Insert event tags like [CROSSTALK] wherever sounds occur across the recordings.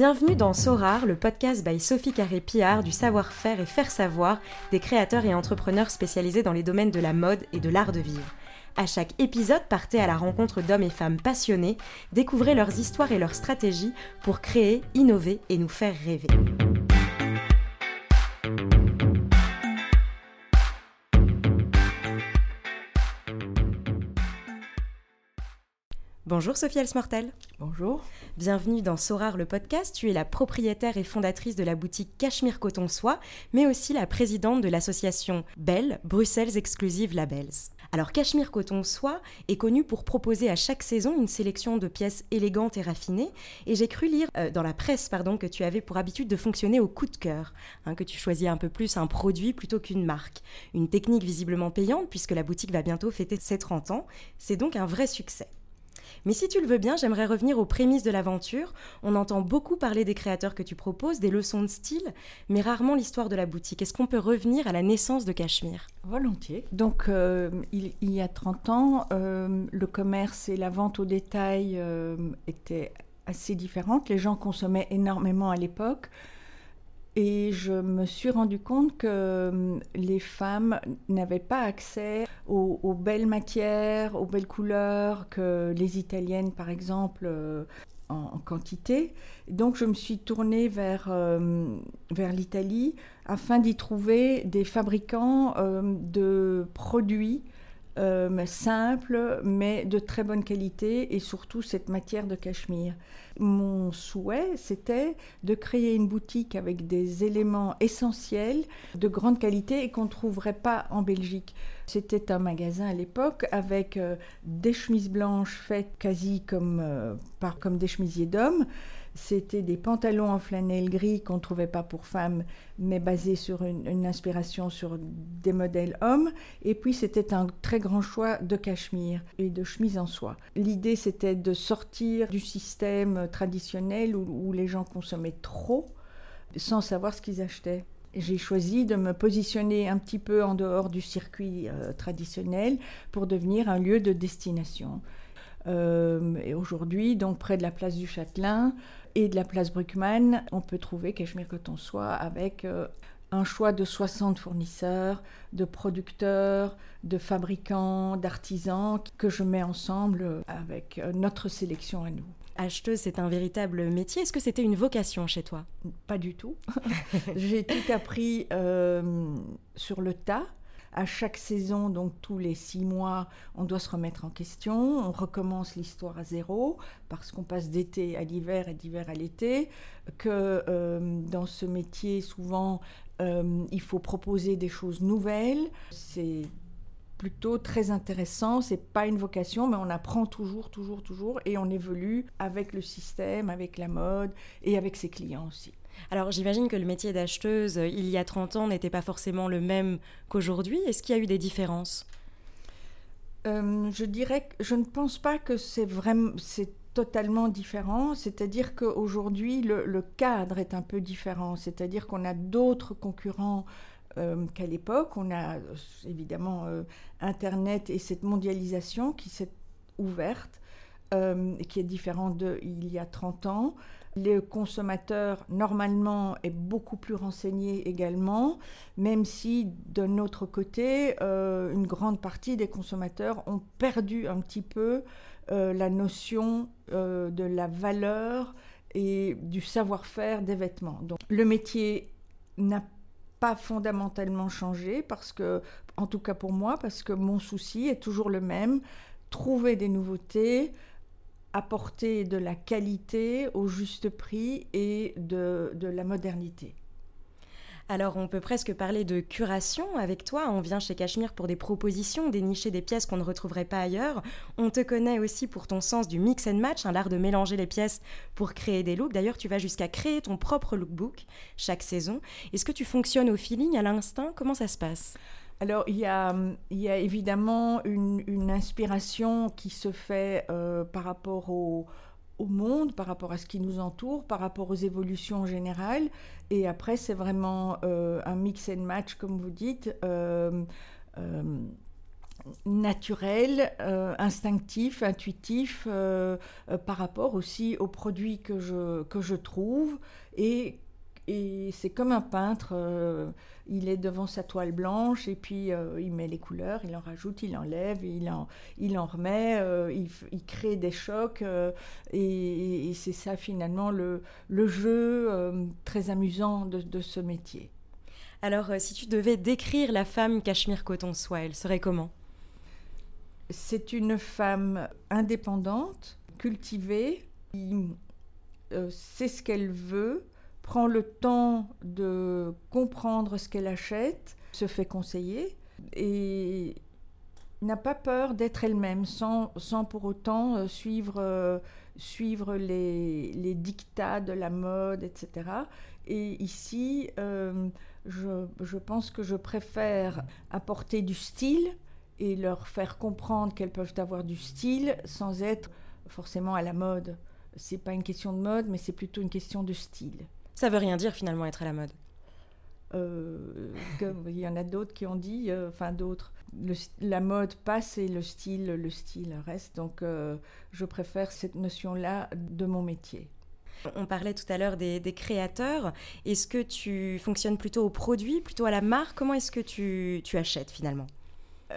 Bienvenue dans Sorar, le podcast by Sophie Carré-Pillard du savoir-faire et faire savoir des créateurs et entrepreneurs spécialisés dans les domaines de la mode et de l'art de vivre. À chaque épisode, partez à la rencontre d'hommes et femmes passionnés, découvrez leurs histoires et leurs stratégies pour créer, innover et nous faire rêver. Bonjour Sophie Elsmortel. Bonjour. Bienvenue dans Sorar le podcast. Tu es la propriétaire et fondatrice de la boutique Cachemire Coton Soie, mais aussi la présidente de l'association Belle, Bruxelles Exclusive Labels. Alors Cachemire Coton Soie est connu pour proposer à chaque saison une sélection de pièces élégantes et raffinées, et j'ai cru lire euh, dans la presse pardon, que tu avais pour habitude de fonctionner au coup de cœur, hein, que tu choisis un peu plus un produit plutôt qu'une marque. Une technique visiblement payante puisque la boutique va bientôt fêter ses 30 ans, c'est donc un vrai succès. Mais si tu le veux bien, j'aimerais revenir aux prémices de l'aventure. On entend beaucoup parler des créateurs que tu proposes, des leçons de style, mais rarement l'histoire de la boutique. Est-ce qu'on peut revenir à la naissance de Cachemire? Volontiers. Donc, euh, il, y a 30 ans, euh, le commerce et la vente au détail euh, étaient assez différentes. Les gens consommaient énormément à l'époque. Et je me suis rendu compte que euh, les femmes n'avaient pas accès aux, belles matières, aux belles couleurs que les Italiennes, par exemple, euh, en, quantité. Donc je me suis tournée vers, euh, vers l'Italie afin d'y trouver des fabricants de produits euh, simple, mais de très bonne qualité, et surtout cette matière de cachemire. Mon souhait, c'était de créer une boutique avec des éléments essentiels de grande qualité et qu'on ne trouverait pas en Belgique. C'était un magasin à l'époque avec euh, des chemises blanches faites quasi comme, euh, par, comme des chemisiers d'hommes c'était des pantalons en flanelle gris qu'on ne trouvait pas pour femmes, mais basés sur une, inspiration sur des modèles hommes. Et puis c'était un très grand choix de cachemire et de chemise en soie. L'idée c'était de sortir du système traditionnel où, les gens consommaient trop sans savoir ce qu'ils achetaient. J'ai choisi de me positionner un petit peu en dehors du circuit euh, traditionnel pour devenir un lieu de destination. Euh, et aujourd'hui, donc près de la place du Châtelain et de la place Bruckmann, on peut trouver Cachemire Coton Soie avec euh, un choix de 60 fournisseurs, de producteurs, de fabricants, d'artisans que je mets ensemble avec euh, notre sélection à nous. Acheteuse, c'est un véritable métier. Est-ce que c'était une vocation chez toi? Pas du tout. [LAUGHS] J'ai tout appris sur le tas à chaque saison, donc tous les six mois, on doit se remettre en question, on recommence l'histoire à zéro, parce qu'on passe d'été à l'hiver et d'hiver à l'été, que euh, dans ce métier, souvent, euh, il faut proposer des choses nouvelles. C'est plutôt très intéressant. C'est pas une vocation, mais on apprend toujours, toujours, toujours, et on évolue avec le système, avec la mode et avec ses clients aussi. Alors j'imagine que le métier d'acheteuse, euh, il y a 30 ans, n'était pas forcément le même qu'aujourd'hui. Est-ce qu'il y a eu des différences? Euh, Je dirais que je ne pense pas que c'est vraiment... C'est totalement différent, c'est-à-dire qu'aujourd'hui le, cadre est un peu différent, c'est-à-dire qu'on a d'autres concurrents euh, qu'à l'époque, on a évidemment Internet et cette mondialisation qui s'est ouverte, qui est différente d'il y a 30 ans. Le consommateur, normalement, est beaucoup plus renseigné également, même si, d'un autre côté, euh, une grande partie des consommateurs ont perdu un petit peu euh, la notion euh, de la valeur et du savoir-faire des vêtements. Donc, le métier n'a pas fondamentalement changé parce que, en tout cas pour moi, parce que mon souci est toujours le même, trouver des nouveautés, apporter de la qualité au juste prix et de, la modernité. Alors on peut presque parler de curation avec toi. On vient chez Cachemire pour des propositions, dénicher des pièces qu'on ne retrouverait pas ailleurs. On te connaît aussi pour ton sens du mix and match, un l'art de mélanger les pièces pour créer des looks. D'ailleurs, tu vas jusqu'à créer ton propre lookbook chaque saison. Est-ce que tu fonctionnes au feeling, à l'instinct? Comment ça se passe? Alors, il y a, évidemment une, inspiration qui se fait euh, par rapport au, monde, par rapport à ce qui nous entoure, par rapport aux évolutions générales. Et après, c'est vraiment euh, un mix and match, comme vous dites. Euh, naturel, euh, instinctif, intuitif par rapport aussi aux produits que je, que je trouve. Et, et c'est comme un peintre, il est devant sa toile blanche et puis il met les couleurs, il en rajoute, il enlève, il en, il en remet, il, il, crée des chocs. et, et c'est ça finalement le, le jeu très amusant de, de, ce métier. Alors si tu devais décrire la femme cachemire coton soie, elle serait comment? C'est une femme indépendante, cultivée, qui euh, sait ce qu'elle veut, prend le temps de comprendre ce qu'elle achète, se fait conseiller et n'a pas peur d'être elle-même sans, sans, pour autant euh, suivre, euh, suivre les, les, dictats de la mode, etc. Et ici, je, je, pense que je préfère apporter du style et leur faire comprendre qu'elles peuvent avoir du style sans être forcément à la mode. C'est pas une question de mode, mais c'est plutôt une question de style. Ça veut rien dire finalement être à la mode. Euh, [LAUGHS] il y en a d'autres qui ont dit, euh, enfin d'autres, la mode passe et le style, le style reste. Donc euh, je préfère cette notion-là de mon métier. On parlait tout à l'heure des, des, créateurs. Est-ce que tu fonctionnes plutôt au produit, plutôt à la marque? Comment est-ce que tu, tu achètes finalement?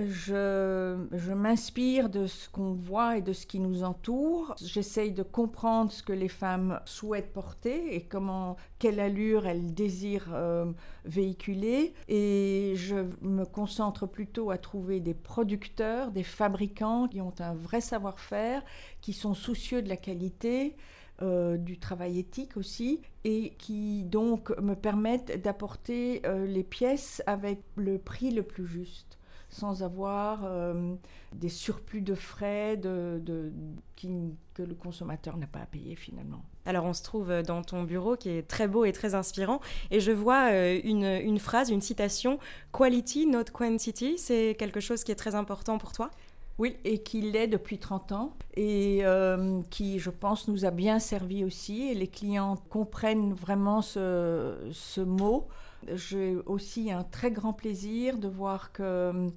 Je, m'inspire de ce qu'on voit et de ce qui nous entoure. J'essaye de comprendre ce que les femmes souhaitent porter et comment, quelle allure elles désirent euh, véhiculer. Et je me concentre plutôt à trouver des producteurs, des fabricants qui ont un vrai savoir-faire, qui sont soucieux de la qualité. Euh, du travail éthique aussi, et qui donc me permettent d'apporter euh, les pièces avec le prix le plus juste sans avoir euh, des surplus de frais que le consommateur n'a pas à payer finalement. Alors on se trouve dans ton bureau qui est très beau et très inspirant et je vois euh, une phrase, une citation, Quality, not quantity, c'est quelque chose qui est très important pour toi? Oui, et qui l'est depuis 30 ans et euh, qui, je pense, nous a bien servi aussi. Et les clients comprennent vraiment ce, ce mot j'ai aussi un très grand plaisir de voir que euh,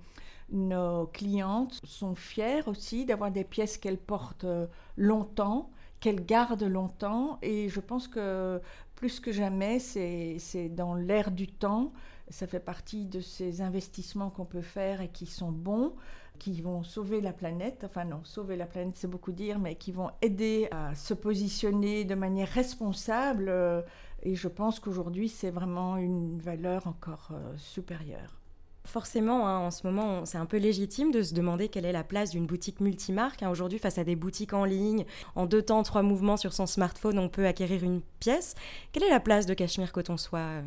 nos clientes sont fières aussi d'avoir des pièces qu'elles portent euh, longtemps, qu'elles gardent longtemps. Et je pense que plus que jamais, c'est dans l'air du temps. Ça fait partie de ces investissements qu'on peut faire et qui sont bons, qui vont sauver la planète. Enfin non, sauver la planète, c'est beaucoup dire, mais qui vont aider à se positionner de manière responsable. Euh, et je pense qu'aujourd'hui, c'est vraiment une valeur encore euh, supérieure. Forcément, hein, en ce moment, c'est un peu légitime de se demander quelle est la place d'une boutique multimarque. Hein. Aujourd'hui, face à des boutiques en ligne, en deux temps, trois mouvements sur son smartphone, on peut acquérir une pièce. Quelle est la place de Cachemire Coton Soie?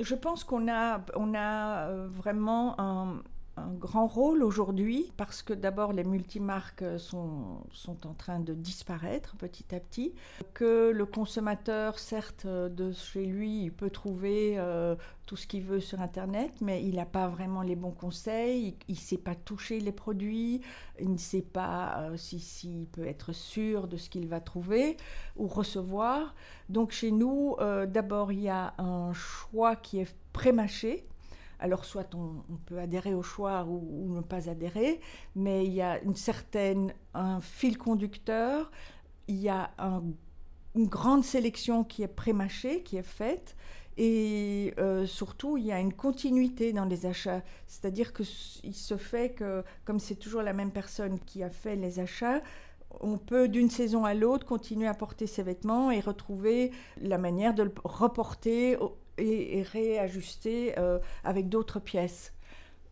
Je pense qu'on a, on a euh, vraiment un, un grand rôle aujourd'hui parce que d'abord les multimarques sont, sont en train de disparaître petit à petit, que le consommateur certes de chez lui il peut trouver euh, tout ce qu'il veut sur internet mais il n'a pas vraiment les bons conseils, il ne sait pas toucher les produits, il ne sait pas euh, s'il si, peut être sûr de ce qu'il va trouver ou recevoir. Donc chez nous euh, d'abord il y a un choix qui est pré-mâché alors soit on, peut adhérer au choix ou, ne pas adhérer, mais il y a une certaine, un fil conducteur, il y a une grande sélection qui est pré-mâchée, qui est faite, et euh, surtout, il y a une continuité dans les achats. C'est-à-dire qu'il se fait que, comme c'est toujours la même personne qui a fait les achats, on peut d'une saison à l'autre continuer à porter ses vêtements et retrouver la manière de le reporter et, réajuster euh, avec d'autres pièces.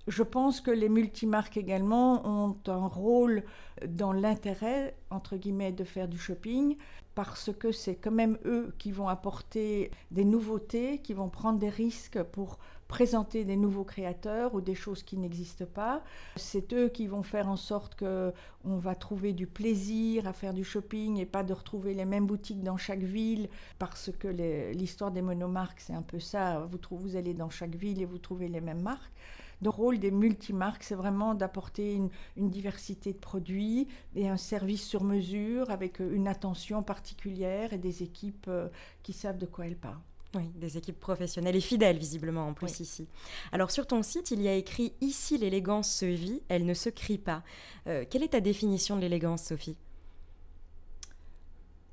Je pense que les multimarques également ont un rôle dans l'intérêt, entre guillemets, de faire du shopping, parce que c'est quand même eux qui vont apporter des nouveautés, qui vont prendre des risques pour présenter des nouveaux créateurs ou des choses qui n'existent pas. C'est eux qui vont faire en sorte que on va trouver du plaisir à faire du shopping et pas de retrouver les mêmes boutiques dans chaque ville parce que l'histoire des monomarques c'est un peu ça. Vous, allez dans chaque ville et vous trouvez les mêmes marques. Le rôle des multimarques, c'est vraiment d'apporter une, une, diversité de produits et un service sur mesure avec une attention particulière et des équipes euh, qui savent de quoi elles parlent. Oui, des équipes professionnelles et fidèles, visiblement, en plus ici. Alors, sur ton site, il y a écrit Ici, l'élégance se vit, elle ne se crie pas. Euh, quelle est ta définition de l'élégance, Sophie?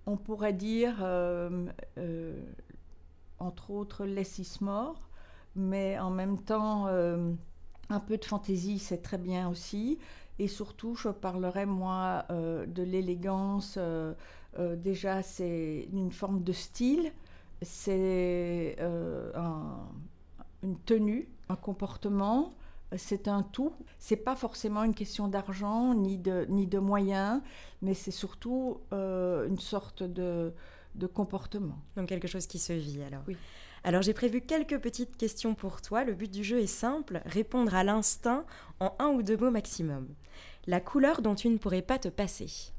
On pourrait dire, euh, euh, entre autres, less is more, mais en même temps, un peu de fantaisie, c'est très bien aussi. Et surtout, je parlerai, moi, de l'élégance. déjà, c'est une forme de style c'est euh, une tenue, un comportement, c'est un tout. C'est pas forcément une question d'argent ni de, ni de moyens, mais c'est surtout euh, une sorte de, de, comportement. Donc quelque chose qui se vit alors. Oui. Alors j'ai prévu quelques petites questions pour toi. Le but du jeu est simple, répondre à l'instinct en un ou deux mots maximum. La couleur dont tu ne pourrais pas te passer.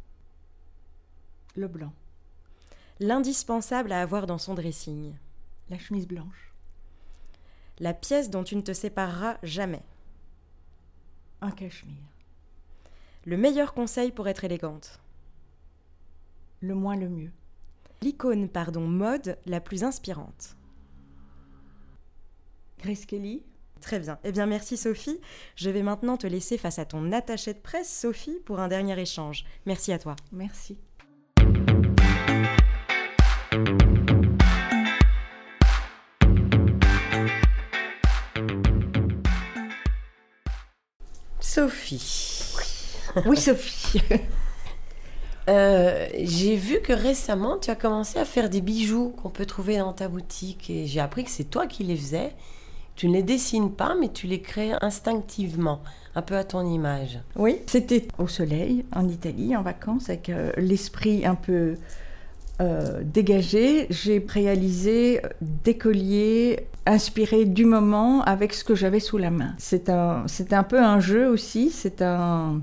Le blanc l'indispensable à avoir dans son dressing La chemise blanche. La pièce dont tu ne te sépareras jamais Un cachemire. Le meilleur conseil pour être élégante Le moins le mieux. L'icône, pardon, mode la plus inspirante Grace Kelly. Très bien. Eh bien, merci Sophie. Je vais maintenant te laisser face à ton attaché de presse, Sophie, pour un dernier échange. Merci à toi. Merci. Sophie. Oui, Sophie. [LAUGHS] Euh, j'ai vu que récemment, tu as commencé à faire des bijoux qu'on peut trouver dans ta boutique et j'ai appris que c'est toi qui les faisais. Tu ne les dessines pas, mais tu les crées instinctivement, un peu à ton image. Oui, c'était au soleil, en Italie, en vacances, avec euh, l'esprit un peu euh, dégagé, j'ai réalisé des colliers inspirés du moment avec ce que j'avais sous la main. C'est un, c'est un peu un jeu aussi, c'est un,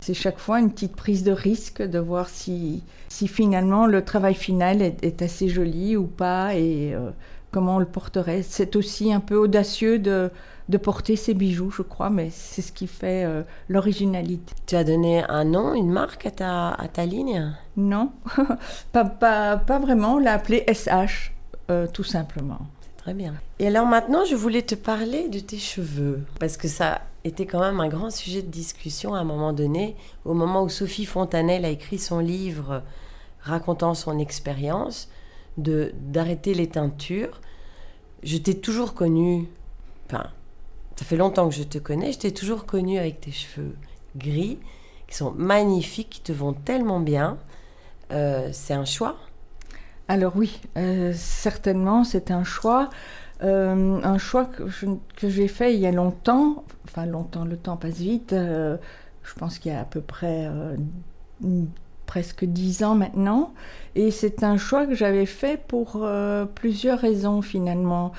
c'est chaque fois une petite prise de risque de voir si, si finalement le travail final est, assez joli ou pas. Et euh, comment on le porterait. C'est aussi un peu audacieux de de porter ces bijoux, je crois, mais c'est ce qui fait euh, l'originalité. Tu as donné un nom, une marque à ta, à ta ligne? Non, [LAUGHS] pas, pas, pas, vraiment. On l'a appelé SH, euh, tout simplement. C'est très bien. Et alors maintenant, je voulais te parler de tes cheveux, parce que ça était quand même un grand sujet de discussion à un moment donné, au moment où Sophie Fontanelle a écrit son livre racontant son expérience de d'arrêter les teintures. Je t'ai toujours connue, enfin, ça fait longtemps que je te connais, je t'ai toujours connu avec tes cheveux gris, qui sont magnifiques, qui te vont tellement bien. Euh, c'est un choix? Alors oui, euh, certainement, c'est un choix. Euh, un choix que, j'ai fait il y a longtemps, enfin longtemps, le temps passe vite, je pense qu'il y a à peu près presque dix ans maintenant, et c'est un choix que j'avais fait pour plusieurs raisons finalement.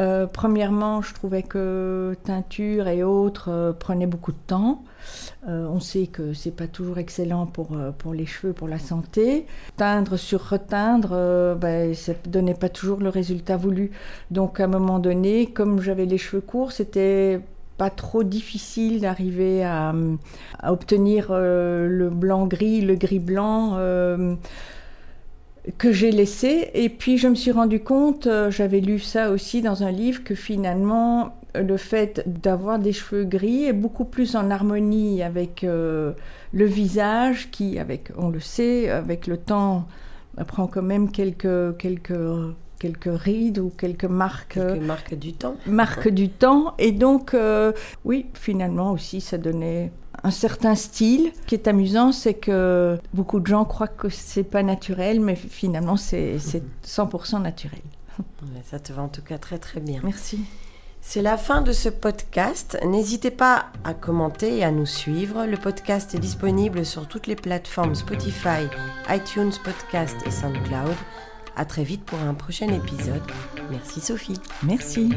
Euh, premièrement, je trouvais que teinture et autres euh, prenaient beaucoup de temps. Euh, on sait que c'est pas toujours excellent pour, pour les cheveux, pour la santé. Teindre sur reteindre, ben, ça donnait pas toujours le résultat voulu. Donc à un moment donné, comme j'avais les cheveux courts, c'était pas trop difficile d'arriver à, obtenir le blanc-gris, le gris-blanc que j'ai laissé. Et puis je me suis rendu compte, euh, j'avais lu ça aussi dans un livre, que finalement le fait d'avoir des cheveux gris est beaucoup plus en harmonie avec euh, le visage qui, avec, on le sait, avec le temps, prend quand même quelques, quelques, quelques rides ou quelques marques. Quelques marques du temps. Marques du temps. Et donc, euh, oui, finalement aussi, ça donnait un certain style. Ce qui est amusant, c'est que beaucoup de gens croient que c'est pas naturel, mais finalement, c'est 100% naturel. Ça te va en tout cas très très bien. Merci. C'est la fin de ce podcast. N'hésitez pas à commenter et à nous suivre. Le podcast est disponible sur toutes les plateformes Spotify, iTunes Podcast et SoundCloud. À très vite pour un prochain épisode. Merci Sophie. Merci.